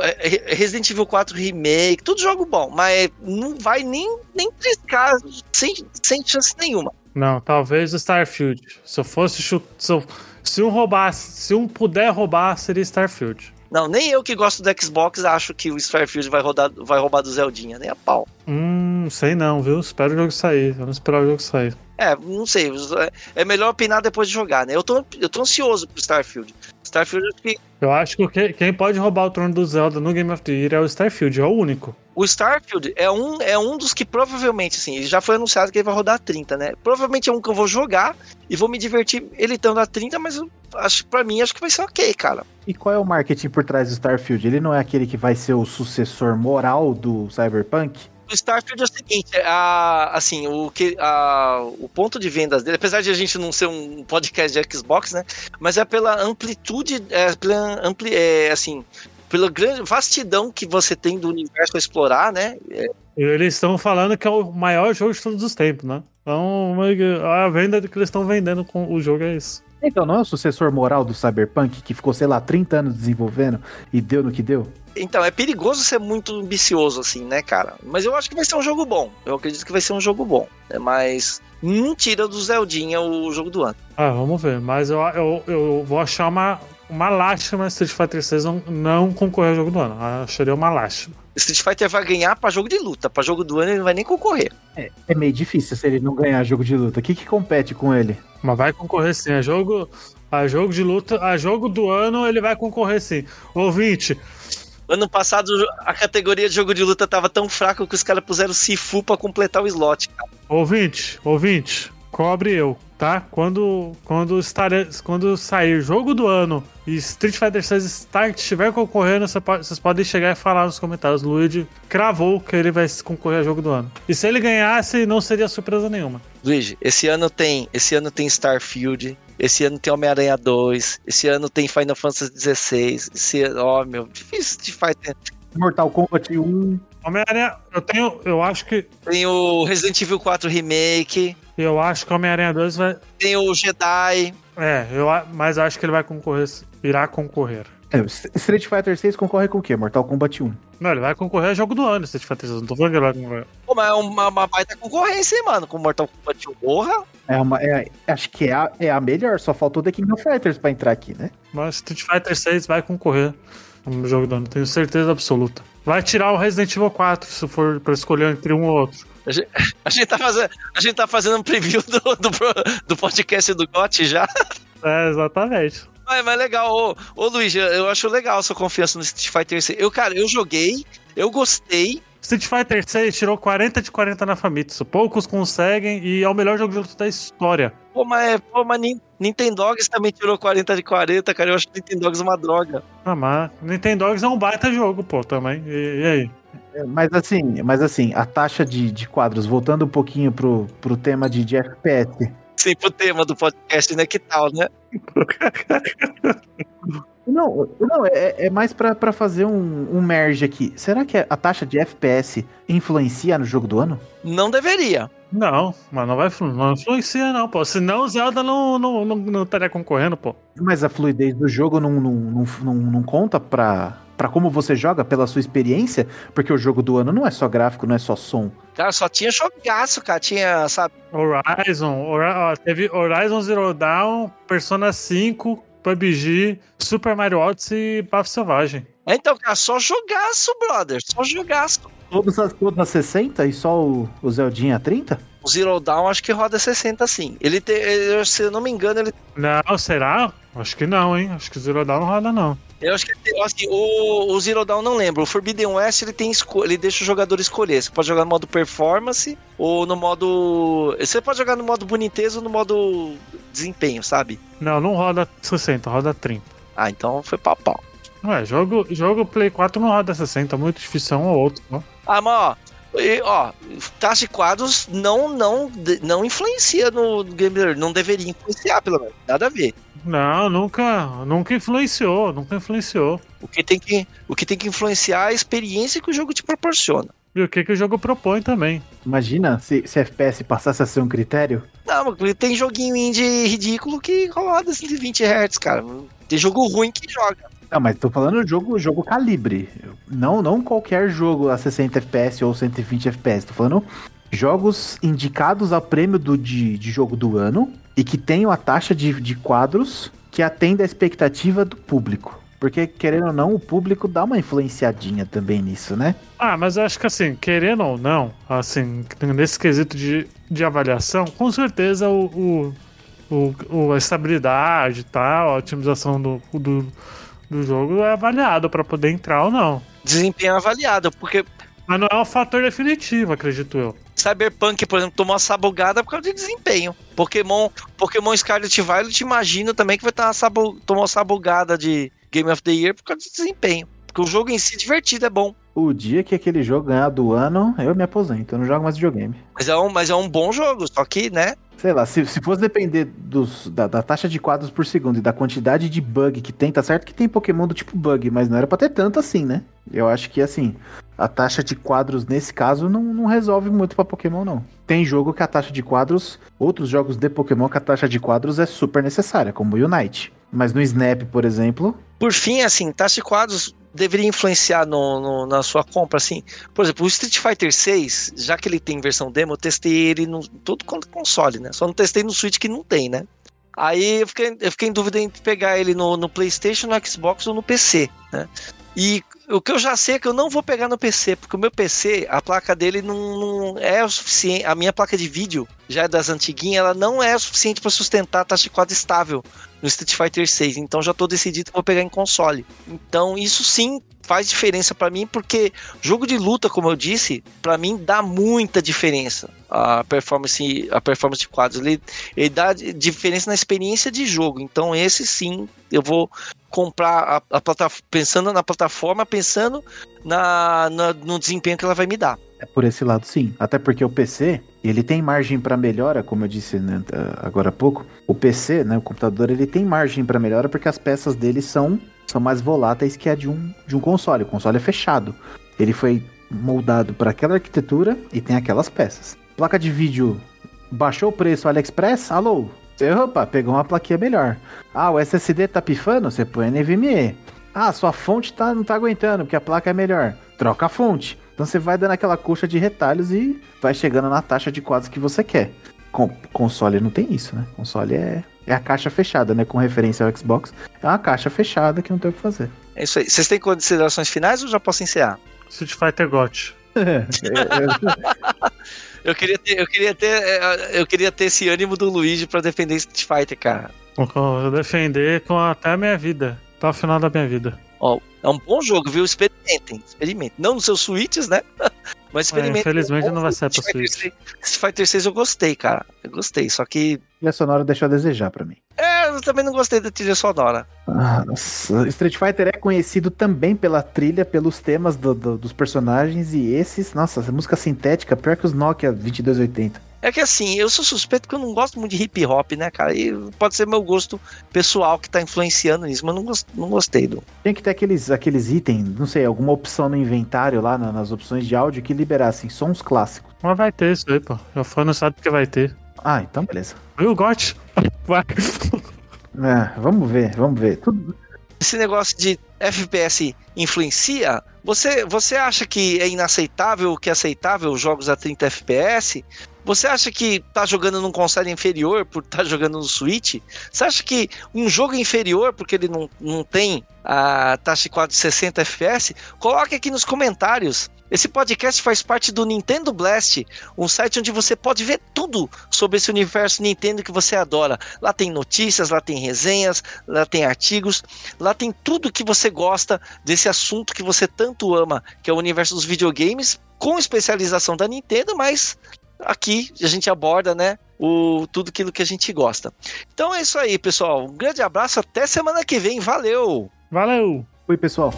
é, Resident Evil 4 Remake, tudo jogo bom, mas não vai nem, nem triscar sem, sem chance nenhuma. Não, talvez o Starfield. Se eu fosse chutar. Se, eu, se um roubasse, se um puder roubar, seria Starfield. Não, nem eu que gosto do Xbox acho que o Starfield vai, rodar, vai roubar do Zeldinha, nem a pau. Hum, sei não, viu? Espero o jogo sair. Vamos esperar o jogo sair. É, não sei. É melhor opinar depois de jogar, né? Eu tô, eu tô ansioso pro Starfield. Starfield acho que. Eu acho que quem pode roubar o trono do Zelda no Game of the Year é o Starfield, é o único. O Starfield é um, é um dos que provavelmente, assim, já foi anunciado que ele vai rodar 30, né? Provavelmente é um que eu vou jogar e vou me divertir ele estando a 30, mas eu acho para mim acho que vai ser ok, cara. E qual é o marketing por trás do Starfield? Ele não é aquele que vai ser o sucessor moral do Cyberpunk? O Starfield é o seguinte, a, assim, o, que, a, o ponto de vendas dele, apesar de a gente não ser um podcast de Xbox, né? Mas é pela amplitude, é pela ampli, é, assim, pela grande vastidão que você tem do universo a explorar, né? É. Eles estão falando que é o maior jogo de todos os tempos, né? Então, a venda que eles estão vendendo com o jogo é isso. Então, não é o sucessor moral do Cyberpunk que ficou, sei lá, 30 anos desenvolvendo e deu no que deu? Então, é perigoso ser muito ambicioso, assim, né, cara? Mas eu acho que vai ser um jogo bom. Eu acredito que vai ser um jogo bom. Né? Mas não tira do Zeldinha o jogo do ano. Ah, vamos ver. Mas eu, eu, eu vou achar uma, uma lástima Street Fighter 6 não, não concorrer ao jogo do ano. Acharia uma lástima. Street Fighter vai ganhar pra jogo de luta. Pra jogo do ano ele não vai nem concorrer. É, é meio difícil se ele não ganhar jogo de luta. O que, que compete com ele? Mas vai concorrer sim. É jogo, a jogo de luta, a jogo do ano ele vai concorrer sim. Ouvinte, Ano passado a categoria de jogo de luta tava tão fraca que os caras puseram Sifu pra completar o slot, cara. Ouvinte, ouvinte, cobre eu, tá? Quando, quando, estare, quando sair jogo do ano e Street Fighter 6 Start estiver concorrendo, vocês podem chegar e falar nos comentários. Luigi cravou que ele vai concorrer a jogo do ano. E se ele ganhasse, não seria surpresa nenhuma. Luigi, esse ano tem, esse ano tem Starfield, esse ano tem Homem-Aranha 2. Esse ano tem Final Fantasy 16. Esse ano, ó, oh, meu, difícil de Fighter. Mortal Kombat 1. Homem-Aranha, eu tenho, eu acho que. Tem o Resident Evil 4 Remake. Eu acho que o Homem-Aranha 2 vai. Tem o Jedi. É, eu, mas acho que ele vai concorrer, irá concorrer. É, Street Fighter 6 concorre com o quê? Mortal Kombat 1. Não, ele vai concorrer a jogo do ano, Street Fighter 6. Não tô falando que ele vai concorrer. Pô, mas é uma, uma baita concorrência, hein, mano, com Mortal Kombat 1. Porra! É uma, é, acho que é a, é a melhor, só faltou The King of Fighters pra entrar aqui, né? Mas Street Fighter 6 vai concorrer no jogo do ano, tenho certeza absoluta. Vai tirar o Resident Evil 4, se for pra escolher entre um ou outro. A gente, a gente, tá, fazendo, a gente tá fazendo um preview do, do, do podcast do GOT já. É, exatamente. Mas, mas legal, ô, ô Luiz, eu acho legal a sua confiança no Street Fighter 6. Eu, cara, eu joguei, eu gostei. Street Fighter 6 tirou 40 de 40 na Famitsu. Poucos conseguem e é o melhor jogo de luta da história. Pô, mas, pô, mas Nintendogs também tirou 40 de 40, cara. Eu acho que Nintendogs é uma droga. Ah, mas Nintendogs é um baita jogo, pô, também. E, e aí? É, mas assim, mas assim, a taxa de, de quadros, voltando um pouquinho pro, pro tema de, de FPS, sempre o tema do podcast, né? Que tal, né? Não, não é, é mais para fazer um, um merge aqui. Será que a taxa de FPS influencia no jogo do ano? Não deveria. Não, mas não vai não influencia, não, pô. Senão o Zelda não, não, não, não estaria concorrendo, pô. Mas a fluidez do jogo não, não, não, não, não conta pra, para como você joga, pela sua experiência, porque o jogo do ano não é só gráfico, não é só som. Cara, só tinha jogaço, cara. Tinha, sabe? Horizon, ó, teve Horizon Zero Dawn, Persona 5, PUBG, Super Mario Odyssey e Path Selvagem. É, então, cara, só jogaço, brother. Só jogaço. Todas as, todas as 60 e só o, o Zeldinha a 30? O Zero Dawn acho que roda 60 sim. Ele tem, se eu não me engano, ele. Não, será? Acho que não, hein? Acho que o Zero Dawn não roda, não. Eu acho que assim, o, o Zero Dawn não lembro. O Forbidden West ele tem ele deixa o jogador escolher. Você pode jogar no modo performance ou no modo. Você pode jogar no modo boniteza ou no modo desempenho, sabe? Não, não roda 60, roda 30. Ah, então foi pau pau. Ué, jogo, jogo Play 4 não roda 60, muito difícil um ou outro, ó. Ah, mas ó, e, ó, taxa de quadros não, não, não influencia no gamer, não deveria influenciar, pelo menos. Nada a ver. Não, nunca, nunca influenciou, nunca influenciou. O que tem que, o que tem que influenciar é a experiência que o jogo te proporciona. E o que, que o jogo propõe também. Imagina se, se FPS passasse a ser um critério. Não, mas tem joguinho indie ridículo que roda 120 Hz, cara. Tem jogo ruim que joga. Não, mas tô falando jogo, jogo calibre. Não, não qualquer jogo a 60 FPS ou 120 FPS. Tô falando jogos indicados ao prêmio do, de, de jogo do ano e que tenham a taxa de, de quadros que atenda a expectativa do público. Porque, querendo ou não, o público dá uma influenciadinha também nisso, né? Ah, mas eu acho que assim, querendo ou não, assim, nesse quesito de, de avaliação, com certeza o, o, o, a estabilidade e tal, a otimização do, do, do jogo é avaliado para poder entrar ou não. Desempenho avaliado, porque. Mas não é um fator definitivo, acredito eu. Cyberpunk, por exemplo, tomou uma sabugada por causa de desempenho. Pokémon, Pokémon Scarlet Violet, imagina também que vai estar uma sabu, tomar uma sabugada de Game of the Year por causa de desempenho. Porque o jogo em si é divertido, é bom. O dia que aquele jogo ganhar do ano, eu me aposento, eu não jogo mais videogame. Mas é um, mas é um bom jogo, só que, né? Sei lá, se, se fosse depender dos, da, da, taxa de quadros por segundo e da quantidade de bug que tem, tá certo que tem Pokémon do tipo bug, mas não era pra ter tanto assim, né? Eu acho que, assim, a taxa de quadros nesse caso não, não resolve muito pra Pokémon, não. Tem jogo que a taxa de quadros, outros jogos de Pokémon que a taxa de quadros é super necessária, como o Unite. Mas no Snap, por exemplo. Por fim, assim, taxa de quadros deveria influenciar no, no, na sua compra, assim. Por exemplo, o Street Fighter 6, já que ele tem versão demo, eu testei ele no todo console, né? Só não testei no Switch que não tem, né? Aí eu fiquei, eu fiquei em dúvida entre pegar ele no, no PlayStation, no Xbox ou no PC, né? E o que eu já sei é que eu não vou pegar no PC, porque o meu PC, a placa dele não, não é o suficiente. A minha placa de vídeo, já é das antiguinhas, ela não é o suficiente para sustentar a taxa de quadro estável no Street Fighter 6. Então já estou decidido que vou pegar em console. Então isso sim faz diferença para mim, porque jogo de luta, como eu disse, para mim dá muita diferença. A performance, a performance de quadros, ele, ele dá diferença na experiência de jogo. Então esse sim, eu vou comprar a, a plataforma, pensando na plataforma, pensando na, na, no desempenho que ela vai me dar. É por esse lado, sim. Até porque o PC, ele tem margem para melhora, como eu disse né, agora há pouco. O PC, né, o computador, ele tem margem para melhora porque as peças dele são, são mais voláteis que a de um, de um console. O console é fechado. Ele foi moldado para aquela arquitetura e tem aquelas peças. Placa de vídeo baixou o preço AliExpress? Alô? Você, opa, pegou uma plaquinha melhor. Ah, o SSD tá pifando? Você põe NVMe. Ah, sua fonte tá, não tá aguentando porque a placa é melhor. Troca a fonte. Então você vai dando aquela coxa de retalhos e vai chegando na taxa de quadros que você quer. Com, console não tem isso, né? Console é, é a caixa fechada, né? Com referência ao Xbox. É uma caixa fechada que não tem o que fazer. É isso aí. Vocês têm considerações finais ou já posso encerrar? Street Fighter GOT. eu, queria ter, eu, queria ter, eu queria ter esse ânimo do Luigi para defender Street Fighter, cara. Vou defender com até a minha vida. Até o final da minha vida. Ó, é um bom jogo, viu? Experimentem, experimentem. Não nos seus suítes, né? Mas é, experimentem. É, infelizmente não vai ser pra Switch. Street Fighter 6 eu gostei, cara. Eu gostei, só que. A trilha sonora deixou a desejar pra mim. É, eu também não gostei da trilha sonora. Ah, Street Fighter é conhecido também pela trilha, pelos temas do, do, dos personagens e esses. Nossa, música sintética, pior que os Nokia 2280. É que assim, eu sou suspeito que eu não gosto muito de hip hop, né, cara? E pode ser meu gosto pessoal que tá influenciando nisso, mas não, gost, não gostei do. Tem que ter aqueles, aqueles itens, não sei, alguma opção no inventário lá na, nas opções de áudio que liberassem sons clássicos. Mas vai ter isso aí, pô. O fã não sabe que vai ter. Ah, então beleza. Viu, Got? Vai. É, vamos ver, vamos ver. Tudo... Esse negócio de FPS influencia? Você, você acha que é inaceitável que é aceitável jogos a 30 FPS? Você acha que tá jogando num console inferior por estar tá jogando no Switch? Você acha que um jogo inferior, porque ele não, não tem a taxa de quadro de 60 FPS? Coloque aqui nos comentários. Esse podcast faz parte do Nintendo Blast, um site onde você pode ver tudo sobre esse universo Nintendo que você adora. Lá tem notícias, lá tem resenhas, lá tem artigos, lá tem tudo que você gosta desse assunto que você tanto ama, que é o universo dos videogames, com especialização da Nintendo, mas aqui a gente aborda, né, o tudo aquilo que a gente gosta. Então é isso aí, pessoal. Um grande abraço, até semana que vem. Valeu. Valeu. Oi, pessoal.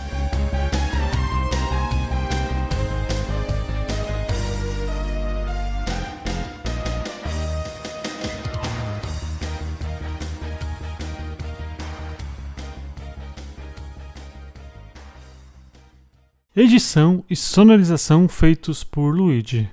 edição e sonorização feitos por Luigi.